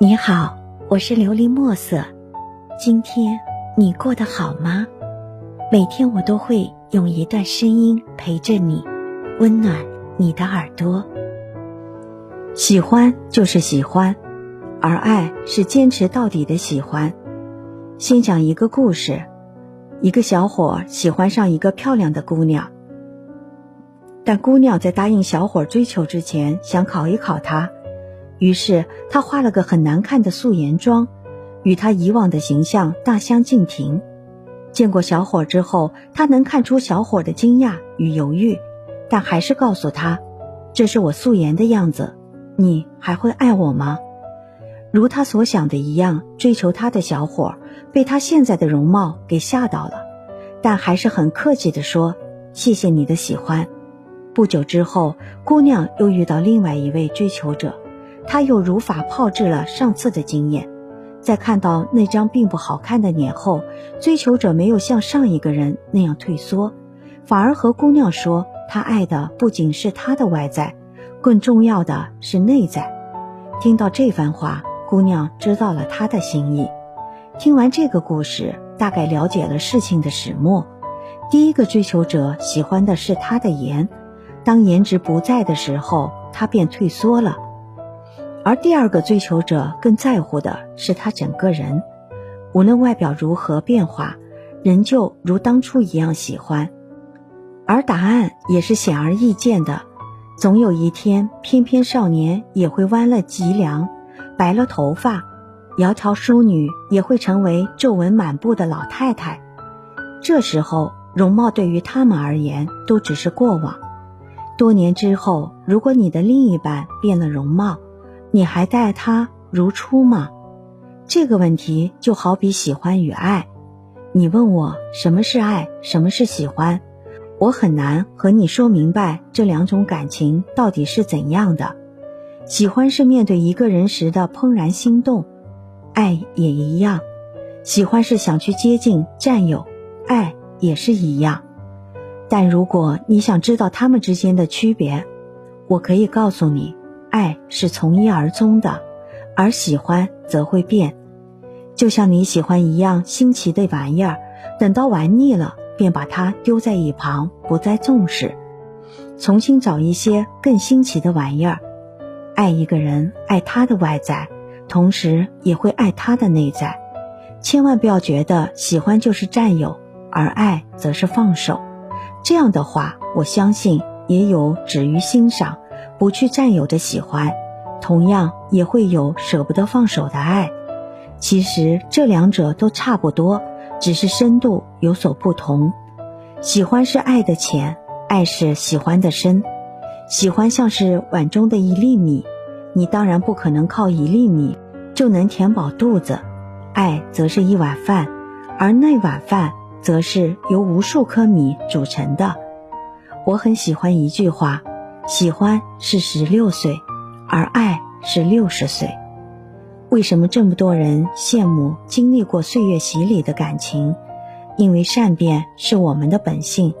你好，我是琉璃墨色。今天你过得好吗？每天我都会用一段声音陪着你，温暖你的耳朵。喜欢就是喜欢，而爱是坚持到底的喜欢。先讲一个故事：一个小伙喜欢上一个漂亮的姑娘，但姑娘在答应小伙追求之前，想考一考他。于是他化了个很难看的素颜妆，与他以往的形象大相径庭。见过小伙之后，他能看出小伙的惊讶与犹豫，但还是告诉他：“这是我素颜的样子，你还会爱我吗？”如他所想的一样，追求他的小伙被他现在的容貌给吓到了，但还是很客气地说：“谢谢你的喜欢。”不久之后，姑娘又遇到另外一位追求者。他又如法炮制了上次的经验，在看到那张并不好看的脸后，追求者没有像上一个人那样退缩，反而和姑娘说：“他爱的不仅是他的外在，更重要的是内在。”听到这番话，姑娘知道了他的心意。听完这个故事，大概了解了事情的始末。第一个追求者喜欢的是他的颜，当颜值不在的时候，他便退缩了。而第二个追求者更在乎的是他整个人，无论外表如何变化，仍旧如当初一样喜欢。而答案也是显而易见的，总有一天，翩翩少年也会弯了脊梁，白了头发；窈窕淑女也会成为皱纹满布的老太太。这时候，容貌对于他们而言都只是过往。多年之后，如果你的另一半变了容貌，你还待他如初吗？这个问题就好比喜欢与爱。你问我什么是爱，什么是喜欢，我很难和你说明白这两种感情到底是怎样的。喜欢是面对一个人时的怦然心动，爱也一样。喜欢是想去接近、占有，爱也是一样。但如果你想知道他们之间的区别，我可以告诉你。爱是从一而终的，而喜欢则会变。就像你喜欢一样新奇的玩意儿，等到玩腻了，便把它丢在一旁，不再重视，重新找一些更新奇的玩意儿。爱一个人，爱他的外在，同时也会爱他的内在。千万不要觉得喜欢就是占有，而爱则是放手。这样的话，我相信也有止于欣赏。不去占有的喜欢，同样也会有舍不得放手的爱。其实这两者都差不多，只是深度有所不同。喜欢是爱的浅，爱是喜欢的深。喜欢像是碗中的一粒米，你当然不可能靠一粒米就能填饱肚子。爱则是一碗饭，而那碗饭则是由无数颗米组成的。我很喜欢一句话。喜欢是十六岁，而爱是六十岁。为什么这么多人羡慕经历过岁月洗礼的感情？因为善变是我们的本性，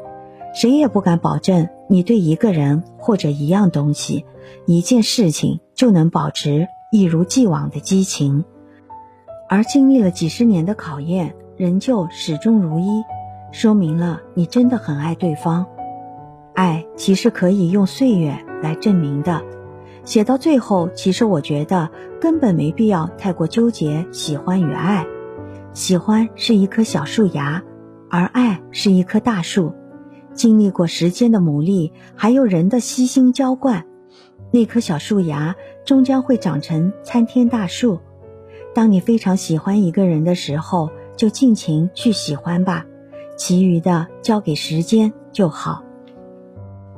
谁也不敢保证你对一个人或者一样东西、一件事情就能保持一如既往的激情。而经历了几十年的考验，仍旧始终如一，说明了你真的很爱对方。爱其实可以用岁月来证明的。写到最后，其实我觉得根本没必要太过纠结喜欢与爱。喜欢是一棵小树芽，而爱是一棵大树。经历过时间的磨砺，还有人的悉心浇灌，那棵小树芽终将会长成参天大树。当你非常喜欢一个人的时候，就尽情去喜欢吧，其余的交给时间就好。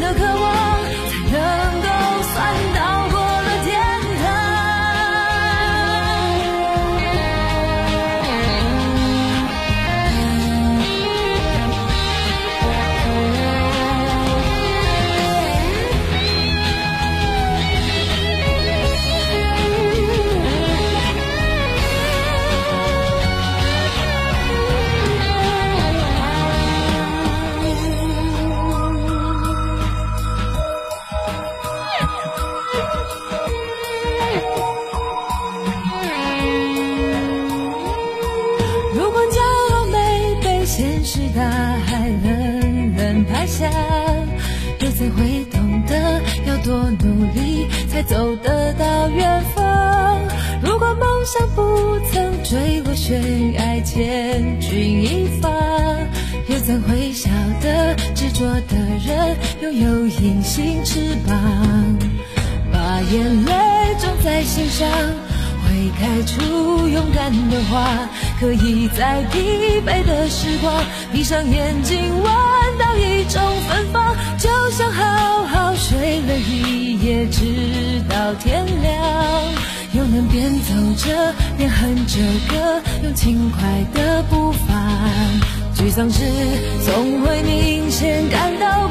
的渴望。千钧一发，又怎会晓得执着的人拥有隐形翅膀？把眼泪种在心上，会开出勇敢的花。可以在疲惫的时光，闭上眼睛闻到一种芬芳，就像好好睡了一夜，直到天亮，又能边走着边哼着歌，用轻快的步伐。沮丧时总会明显感到